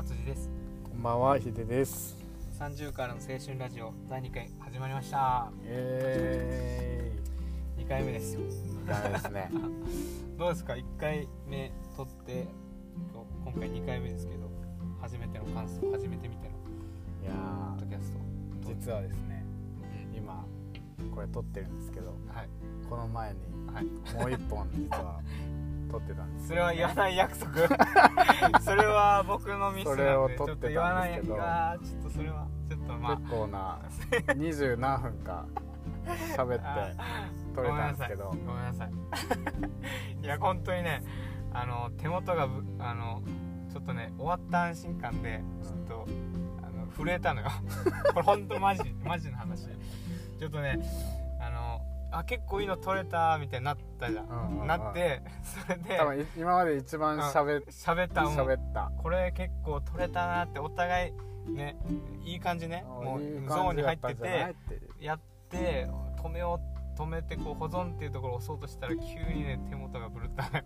達治です。こんばんは、ひでです。30からの青春ラジオ第2回始まりました。え2回目ですよ。ーい。ダメですね。どうですか？1回目撮って今回2回目ですけど初めての感想初めて見てのいやポッドキャスト。ー、実はですね、うん。今これ撮ってるんですけど、はい。この前にはい。もう一本実は 撮ってたんです。それは言わない約束。それは僕のミスなんでそれをちょっと撮ってたんですけど。言わないちょっとそれはちょっとまあ。結構な二十何分か喋って撮れたんですけど。ご、めんなさい。い。や本当にねあの手元がぶあのちょっとね終わった安心感でちょっと、あの震えたのよ。これ本当マジマジの話。ちょっとねあ結構いいの撮れたみたいになったじゃん、うんうんうん。なって それで多分今まで一番喋っ喋った喋った。これ結構撮れたなってお互いねいい感じね。もうゾーンに入っててやって。止めよう止めてこう保存っていうところを押そうとしたら急にね手元がぶるったのよ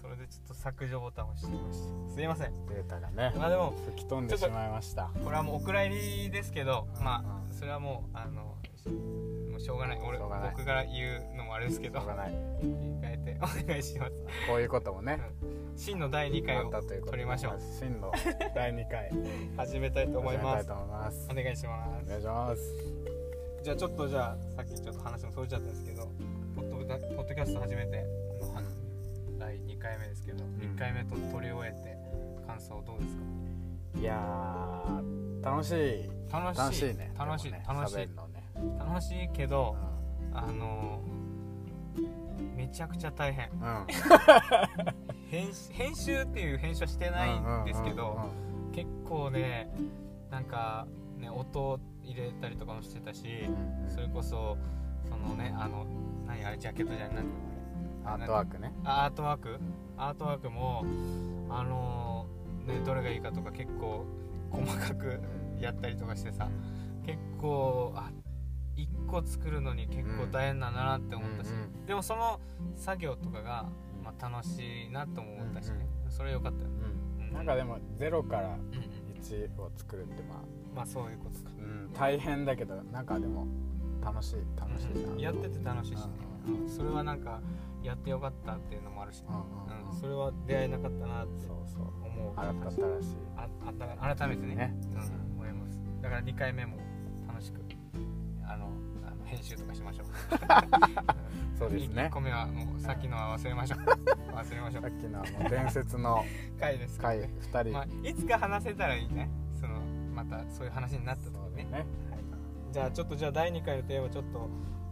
それでちょっと削除ボタンを押してみました。すいません。データがね、まあでも吹き飛んでしまいました。これはもうお蔵入りですけどうん。まあそれはもうあのもうしょうがない。俺僕から言うのもあれですけど。しょうがない。切り替えて お願いします。こういうこともね。真の第2回を取りましょう。真の第2回。始めたいと思います。お願いします。お願いします。じゃあちょっとじゃあさっきちょっと話もそれちゃったんですけどポッドポッドキャスト始めて第2回目ですけど、ん。1回目と取り終えて感想どうですか？いやー楽しい。楽しい。楽しいね。楽しい。楽しい。ね楽しいけどあのめちゃくちゃ大変。うん。うん編編集っていう編集はしてないんですけど、結構ねなんかね音入れたりとかもしてたし、それこそそのねあの何あれジャケットじゃないアートワークね。あアートワーク？アートワークもあのーねどれがいいかとか結構細かくやったりとかしてさ結構あ1個作るのに結構大変なんだなって思ったし、うんでもその作業とかが、まあ、楽しいなとも思ったしね、それ良かったよね、うん。なんかでも0からうんうん、1を作るってまあまあそういうことか。うん。大変だけどなんかでも楽しい楽しいなやってて楽しいしね、うん。うん。それはなんかやってよかったっていうのもあるしね、うんうんうん。それは出会えなかったなって思う。改めてね。ね。うん、思います。だから2回目も楽しくあの編集とかしましょう。そうですね。1個目はもうさっきのは忘れましょう。忘れましょう。さっきのあの伝説の 回です回ね、2人。まあ、いつか話せたらいいね。そのまたそういう話になった時にね。ねじゃあちょっとじゃあ第2回のテーマちょっと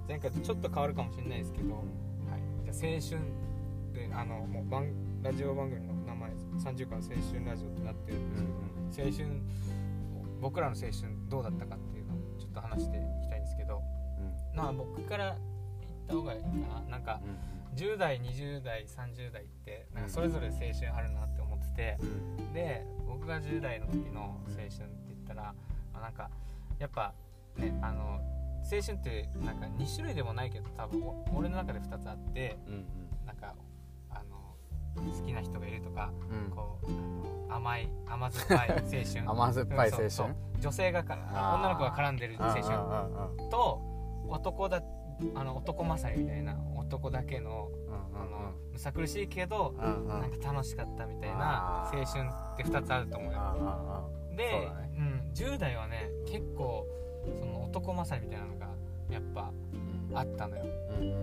前回とちょっと変わるかもしれないですけど、はい、じゃあ青春であのもう番ラジオ番組の名前30から青春ラジオってなってるんですけど、青春僕らの青春どうだったかっていうのをちょっと話してまあ僕から言った方がいいかな。なんか10代20代30代ってなんかそれぞれ青春あるなって思ってて、で僕が10代の時の青春って言ったら、まあなんかやっぱねあの青春ってなんか2種類でもないけど多分お俺の中で2つあってうんうん。なんかあの好きな人がいるとかうん。こうあの甘い甘酸っぱい青春。甘酸っぱい青春？女性がか女の子が絡んでる青春と男だあの男勝りみたいな男だけのあのむさ苦しいけどうなんか楽しかったみたいな青春って2つあると思うよ。でそうん、10代はね結構その男勝りみたいなのがやっぱあったのよ。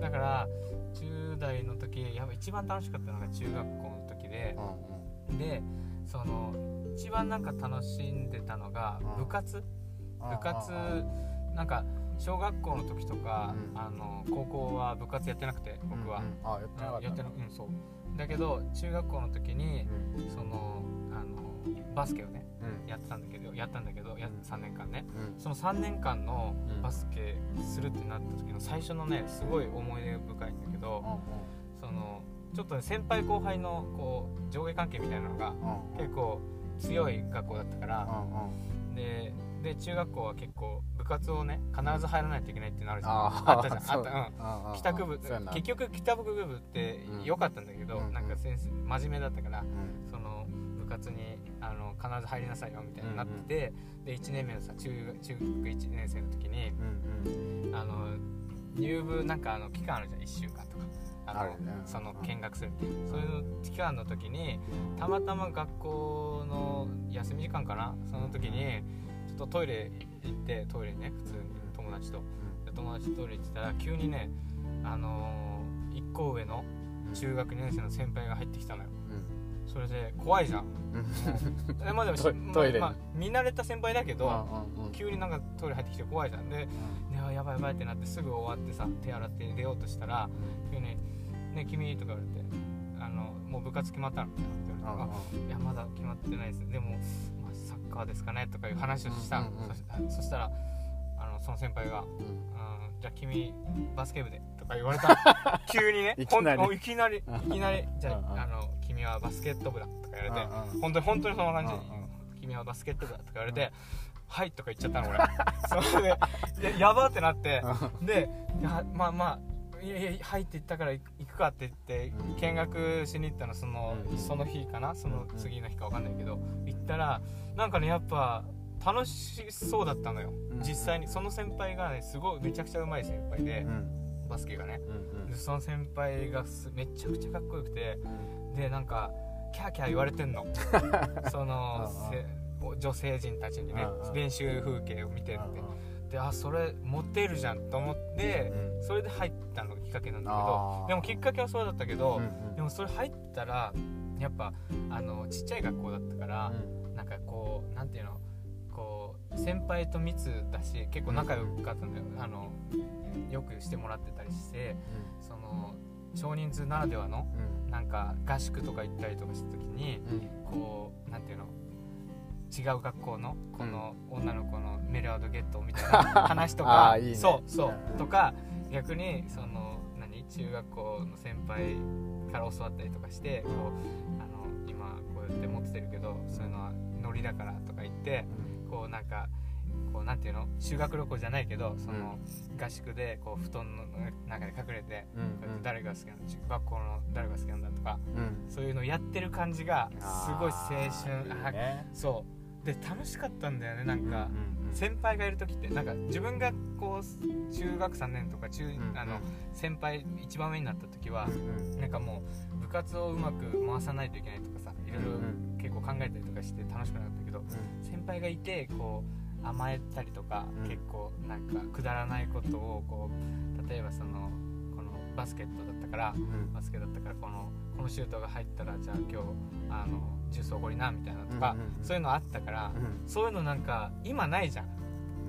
だから10代の時やっぱ一番楽しかったのが中学校の時でうんでその一番なんか楽しんでたのがうん。部活。うん部活うん。なんか小学校の時とか、うん。あの高校は部活やってなくて僕は、うん。うんあやってなかったやってなうんそう。だけど中学校の時にうん。そのあのバスケをねうん。やってたんだけどやったんだけどやうん。3年間ね。うん。その3年間のうん。バスケするってなった時の最初のねすごい思い出深いんだけどそのちょっとね先輩後輩のこう上下関係みたいなのがうん。結構強い学校だったからうんうん。でで中学校は結構部活をね必ず入らないといけないっていうのあるじゃん。ああったじゃん。あったう。ん。うん帰宅部結局帰宅部ってうん。良かったんだけど、うんなんか先生真面目だったから、うん。その部部活にあの必ず入りなさいよみたいになってて、で1年目のさ中中学1年生の時にうんうん。あの入部なんかあの期間あるじゃん1週間とか。あのね。その見学するみたいなそういう期間の時にたまたま学校の休み時間かな？その時にっとトイレ行ってトイレにね普通に友達と。で友達とトイレ行ってたら急にねあのー、1個上の中学2年生の先輩が入ってきたのよ。うん。それで怖いじゃん。うん。でまあでもトイレに。まあまあ見慣れた先輩だけどうんうん急になんかトイレ入ってきて怖いじゃん。でいややばいやばいってなってすぐ終わってさ手洗って出ようとしたら急に「ね君」とか言われて「あのもう部活決まったの?」って。言われてあいやまだ決まってないです。でも、カーですかねとかいう話をした、そしたらあのその先輩が「うんじゃあ君バスケ部で」とか言われた急にねいきなりいきなりいきなり「じゃああの君はバスケット部だ」とか言われて本当に本当にそんな感じで「君はバスケット部だ」とか言われて「はい」とか言っちゃったの俺それでややばってなってでやまあまあいやいや入って言ったから行くかって言って見学しに行ったのその,、その日かなその次の日か分かんないけど行ったらなんかねやっぱ楽しそうだったのよ、うん実際に。その先輩がねすごいめちゃくちゃうまい先輩でう、んバスケがね。うんでその先輩がすめちゃくちゃかっこよくてうんでなんかキャーキャー言われてんの。その女性陣たちにねうんうん練習風景を見てって。うんであそれモテるじゃんと思ってうんそれで入ったのがきっかけなんだけど。でもきっかけはそうだったけど、うんうん。でもそれ入ったらやっぱあのちっちゃい学校だったから、なんかこうなんていうの？こう先輩と密だし結構仲良かったんだよ、あのよくしてもらってたりしてその少人数ならではのうん。なんか合宿とか行ったりとかした時にうん。こうなんていうの？違う学校のこの女の子のメロアドゲットみたいな 話とかね。そうそううん。とか逆にその何？中学校の先輩から教わったりとかしてこうって持ってるけどそういうのはノリだからとか言ってこうなんかこうなんていうの？修学旅行じゃないけどその合宿でこう布団の中で隠れて誰が好きなんだ中学校の誰が好きなんだとかうん。そういうのやってる感じがすごい青春あーいいね。そう。で楽しかったんだよねなんか、先輩がいる時ってなんか自分がこう中学3年とか中、んあの先輩一番上になった時はうんなんかもう部活をうまく回さないといけないといろいろうん。結構考えたりとかして楽しくなかったけど先輩がいてこう甘えたりとか、うん。結構なんかくだらないことをこう例えばそのこのバスケットだったからうん。バスケだったからこのこのシュートが入ったらじゃあ今日あのジュースおごりなみたいなとか、そういうのあったから、うん。そういうのなんか今ないじゃん。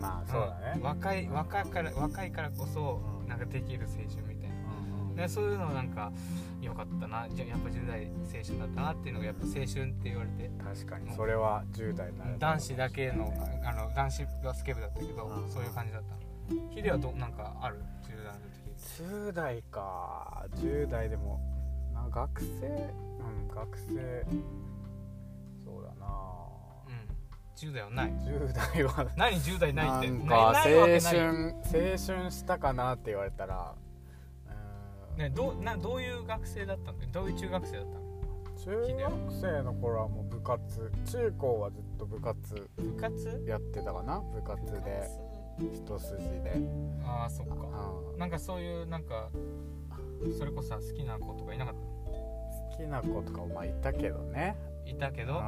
まあそうだね。ん。若い若いから若いからこそうん。なんかできる青春みたいな、うん。うんでそういうのなんか良かったな。じゃあやっぱ10代青春だったなっていうのがやっぱ青春って言われて。確かに。それは10代にな男子だけのあの男子バスケ部だったけどうん。そういう感じだったの。ヒデはどなんかある？10代の時。10代か。10代でもな学生？うん学生。そうだな。うん。10代はない。10代は何10代ないって。なんか青春青春したかなって言われたらうんねどうなどういう学生だったの？どういう中学生だったの？中学生の頃はもう部活。中高はずっと部活部活？やってたかな？部活で。一筋で。ああそっか。うんなんかそういうなんかそれこそさ好きな子とかいなかっ好きな子とかもまあいたけどね。たいたけど？うんう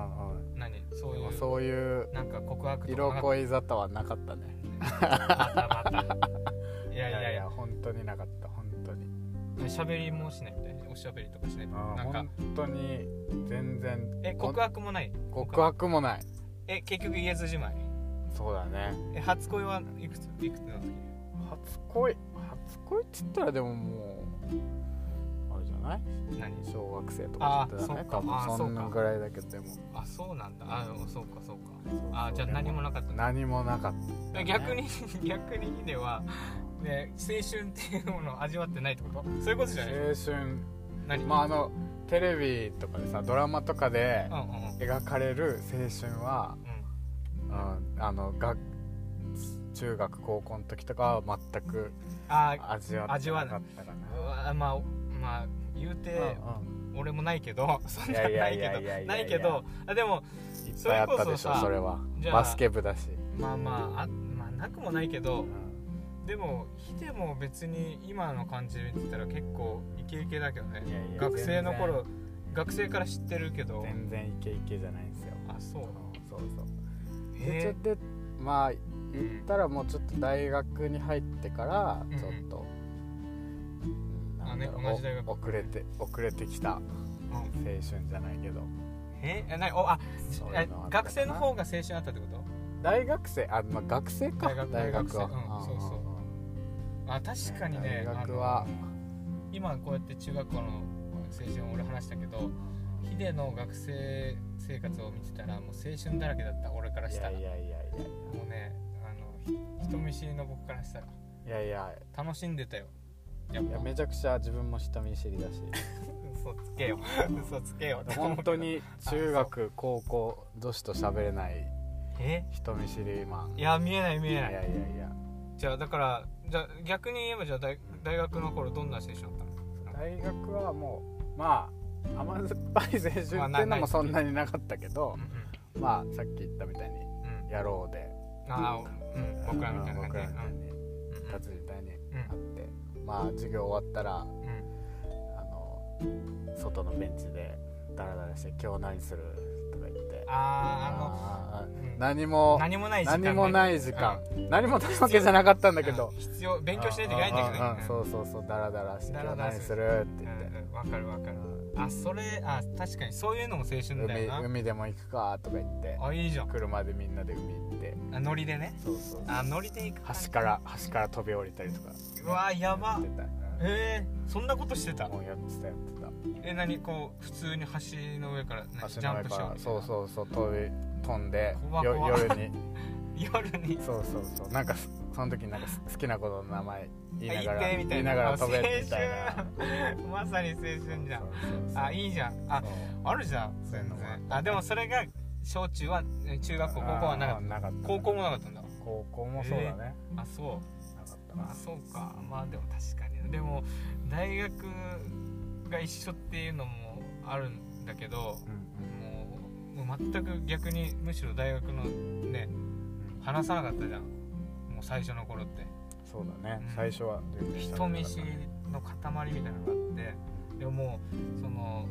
ん。何？そういうそういうなんか告白とか色恋沙汰はなかったね。たまた。またいや。いやいや本当になかった喋りもしないみたいなおしゃべりとかしないなんか。本当に全然。え告白もない？告白もない。え結局言えずじまい。そうだね。え初恋はいくつ？いくつの時初恋？初恋って言ったらでももうあれじゃない？何？小学生とかじゃないあーそうか。多分そんか。ぐらいだけどでも。あそうなんだ。あそうかそうか。あじゃあ何もなかった。何もなかった、え逆に 逆にヒデはね青春っていうものを味わってないってこと？そういうことじゃない？青春。何？まああのテレビとかでさドラマとかでうんうんうん。描かれる青春は、うん、あのが中学高校の時とかは全くあ味わってなかったかな。まあまあ言うてうん俺もないけど そんなないけどないけどあでもいっぱいあったでしょそれは。バスケ部だし、まあまああまあなくもないけどうんでもヒデも別に今の感じで見てたら結構イケイケだけどね。いやいや学生の頃学生から知ってるけど。全然イケイケじゃないんですよ。あそうそうそう。でちょっとまあ言ったらもうちょっと大学に入ってからうんちょっと、うんあね同じ大学。お遅れて遅れてきた青うん。春じゃないけど。え？えなおあ学生の方が青春あったってこと？大学生？あ、まあ、学生か。大学大学は、うんそうそうあ確かにね大学は。今こうやって中学校の青春を俺話したけどヒデの学生生活を見てたらもう青春だらけだった俺からいしたら。やいやいやいやもうねあのひ人見知りの僕からしたら。いやいや。楽しんでたよ。やっぱ。いやめちゃくちゃ自分も人見知りだし。嘘つけよ。嘘つけよ。本当に中学 高校女子と喋れないえ？人見知りマン。いや見えない見えない。いやいやいや。じゃあだからじゃあ逆に言えばじゃあ大大学の頃どんな青春だったの？大学はもうまあ甘酸っぱい青春っていうのもそんなになかったけどうんまあさっき言ったみたいにうん。うんやろうで。ああうん。僕らみたいな感じ僕でらみたいにうん。達みたいにうん。あってまあ授業終わったらうん。あの外のベンチでダラダラして「今日何する?」あーああーうん。何もの何もない時間。ね何もない時間。何もないわけじゃなかったんだけど。うん。必要勉強しないといけないんだけどね。うんうんうんそうそうそうダラダラして「今日ダラダラ何する?」って。うん言ってうん。わかるわかる。うんあそれあ確かにそういうのも青春だ海よな。海でも行くかとか言って。あいいじゃん。車でみんなで海行って。あノリでね。そうそうあノリで行く橋から橋から飛び降りたりとか。うわやば。やってたえー、そんなことしてた？もうやってたやってた。え何こう普通に橋の上から何ジャンプしようそうそうそう飛び飛んで怖よ怖夜に。夜に？そうそうそう。なんかその時になんか好きな子の名前言いながらあ言いながら飛べみたいな。青春。まさに青春じゃん。あいいじゃん。ああるじゃんそういうのもあっでもそれが小中はえ中学校高校はなかっかった。高校もなかったんだ。高校もそうだね、あそうなかったなあそうか。まあでも確かに。でも大学が一緒っていうのもあるんだけどうんもうもう全く逆にむしろ大学のねうん。話さなかったじゃん。もう最初の頃って。そうだね、うん。最初は人見知りの塊みたいなのがあって。でももうその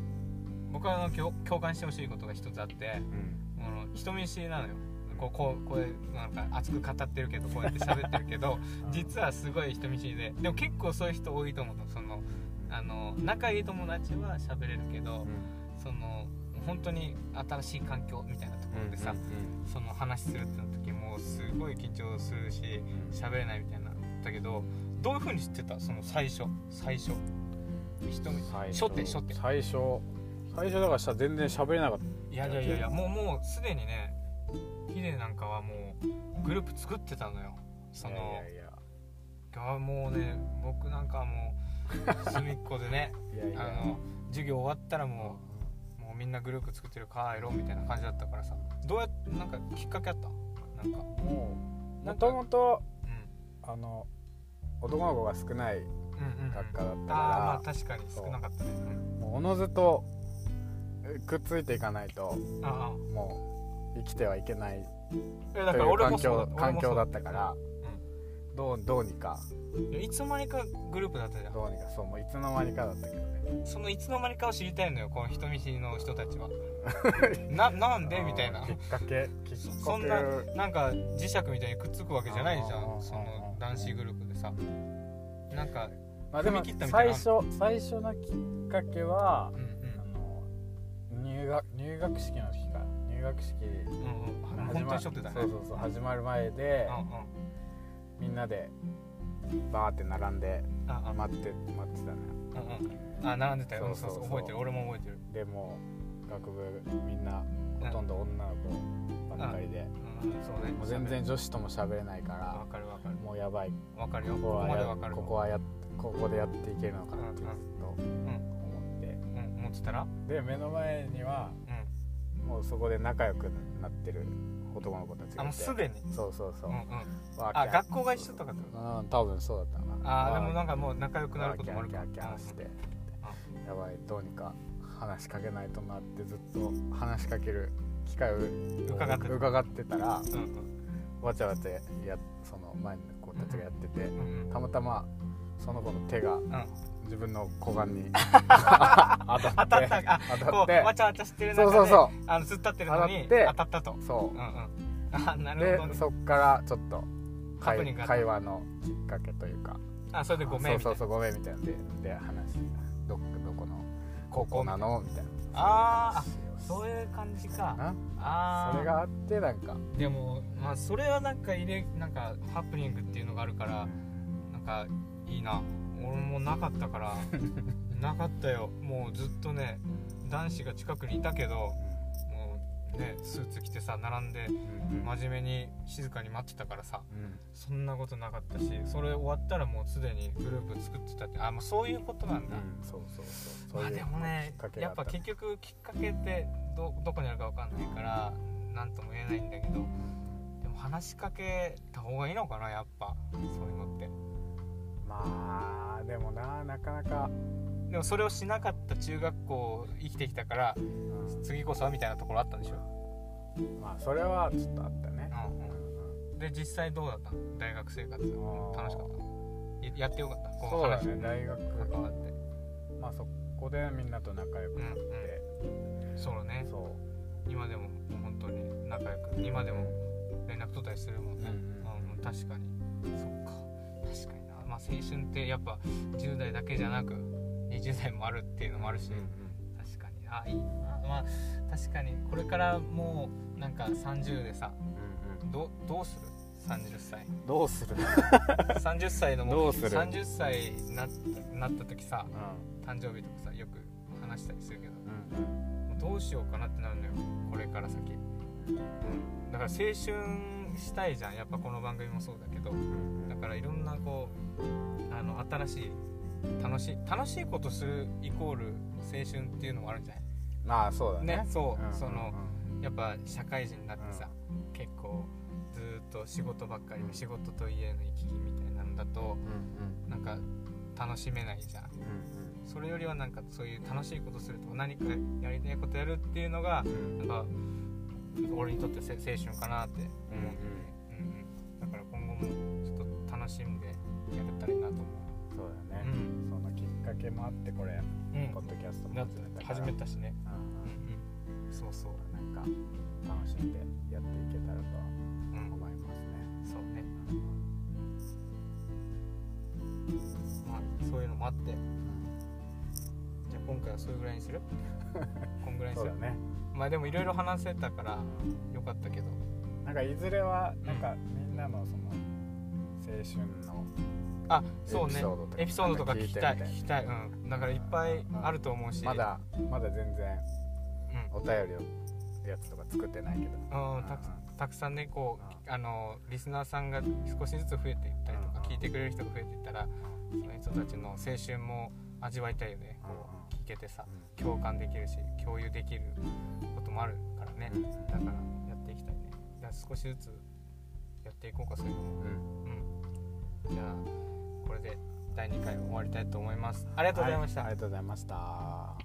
僕はあの共共感してほしいことが一つあって。うん。人見知りなのよこうこうこうなんか熱く語ってるけどこうやって喋ってるけど 実はすごい人見知りででも結構そういう人多いと思うの。そのあの仲いい友達は喋れるけどその本当に新しい環境みたいなところでさ、その話するってなった時もうすごい緊張するし喋れないみたいなだけどどういう風に知ってた？その最初。最初。人見最初手初手。最初。最初だからさ全然喋れなかった。いやいやいやいやもうもうすでにねヒデなんかはもうグループ作ってたのよ。そのいやいやいや。あもうね僕なんかはもう隅っこでねあの授業終わったらもうもうみんなグループ作ってる帰ろうみたいな感じだったからさ。どうやってなんかきっかけあった？なんか。もうもともとうん。あの男の子が少ないうんうんうん。学科だったああまあか確かに少なかったね。う。ん。らもうおのずとえくっついていかないとあ。もう生きてはいけないという環境環境だっったからどうどうにか。たいつの間にかグループだったじゃん。どうにか。そうもういつの間にかだったけどね。そのいつの間にかを知りたいのよこの人見知りの人たちは。ななんで？みたいな。きっかけきっかけ。そんななんか磁石みたいにくっつくわけじゃないじゃん。その男子グループでさ。なんかまあでも踏み切ったみたい最な初最初のきっかけはうんあの入学入学式の時か入学式うんうん。うん本当にしょってたね。そうそうそう始まる前でうんうん。みんなでバーって並んで待って待ってたねうんうん。あ並んでたよ。そうそうそう。覚えてる。俺も覚えてる。でも学部みんなほとんど女の子ばっかりで。うんそうね。もう全然女子とも喋れないかわらかるわかる。もうやばい。わかるよ。ここここはやまでわかるここはやここでやっていけるのかなってずっと思って。うん。思ってたら？で目の前にはうんもうそこで仲良くなってる男の子たちがいて。あもうすでに？そうそうそう。うんうん。あ学校が一緒とかっうん多分そうだったな。あーでもなんかかもう仲良くなることもあるかキャーキャーキャーして。やばいどうにか話しかけないとなってずっと話しかける機会を伺ってた。伺ってたらうんわちゃわちゃやその前の子たちがやっててうんうん。たまたまその子の手がうん自分の股間に。当たってったあ当たって。こうわちゃわちゃしてる中でそうそうそあの突っ立ってるのに当たったったと。そう。んうん。あなうるほどね。でそっからちょっと会話のきっかけというか。あそれでごめんみたいうな。そそうそうごめんみたいな。んでで話どどこの高校なのみたいな。あーあそういう感じか。な。ああそれがあってなんか。でもまあそれはなんか入れなんかハプニングっていうのがあるからなんかいいな俺もなかったからなかったよ。もうずっとね男子が近くにいたけどもうねスーツ着てさ並んでうん真面目に静かに待ってたからさうんそんなことなかったしそれ終わったらもうすでにグループ作ってたってあもうそういうことなんだ、うんそうそうそう。そういうまあでもねやっぱ結局きっかけってどどこにあるか分かんないから何とも言えないんだけどでも話しかけた方がいいのかなやっぱそういうのって。まあでもななかなか、でもそれをしなかった中学校生きてきたからうん。次こそはみたいなところあったんでしょ、まあそれはちょっとあったね。うんで実際どうだった？の大学生活。ん楽しかった？ややってよかった？こそうだの話。にね大学。関わって。まあそこでみんなと仲良くなって、そうね。そ今でも本当に仲良く今でも連絡取ったりするもんね、うんうん。確かに。そっか。確かに青春ってやっぱ10代だけじゃなく20代もあるっていうのもあるし、確かに。あいい。なまあ確かにこれからもうなんか30でさどどうする？30歳。どうする、30歳のもどうする？30歳になったなった時さ誕生日とかさよく話したりするけどもうどうしようかなってなるのよ。これから先、うん、だから青春したいじゃん。やっぱこの番組もそうだけど。だからいろんなこうあの新しい楽しい楽しいことするイコール青春っていうのもあるんじゃないまあそうだね。ねそう。うんそのやっぱ社会人になってさ、結構ずーっと仕事ばっかりで仕事と家の行き来みたいなのだとうんうん。なんか楽しめないじゃん。うんそれよりはなんかそういう楽しいことすると何かやりたいことやるっていうのがうん。なんか俺にとってせ青春かなって思っ楽しんでやれたらいいなと思そううだね、そのきっかけもあってこれうん、ポッドキャストも始めた始めたしね、うんうんうん、そうそう。なんか楽しんでやっていけたらとうん。思いますね、そうね。まあそういうのもあって。じゃあ今回はそれぐらいにする？こんぐらいにする？そうだね。まあでもいろいろ話せたからよかったけど。なんかいずれはなんかみんなのその青春のあそうね。エピソードとか。聞きたい聞きたい。うん。だからいっぱいあると思うし。まだまだ全然うん。お便りをやつとか作ってないけど。うんたくさんねこうあのリスナーさんが少しずつ増えていったりとかうん。聞いてくれる人が増えていったらその人たちの青春も味わいたいよね。こう聞けてさ共感できるし共有できることもあるからね。うんだからやっていきたいね。少しずつやっていこうかそういうのも。うん。うんじゃあこれで第2回終わりたいと思います。ありがとうございました、はありがとうございました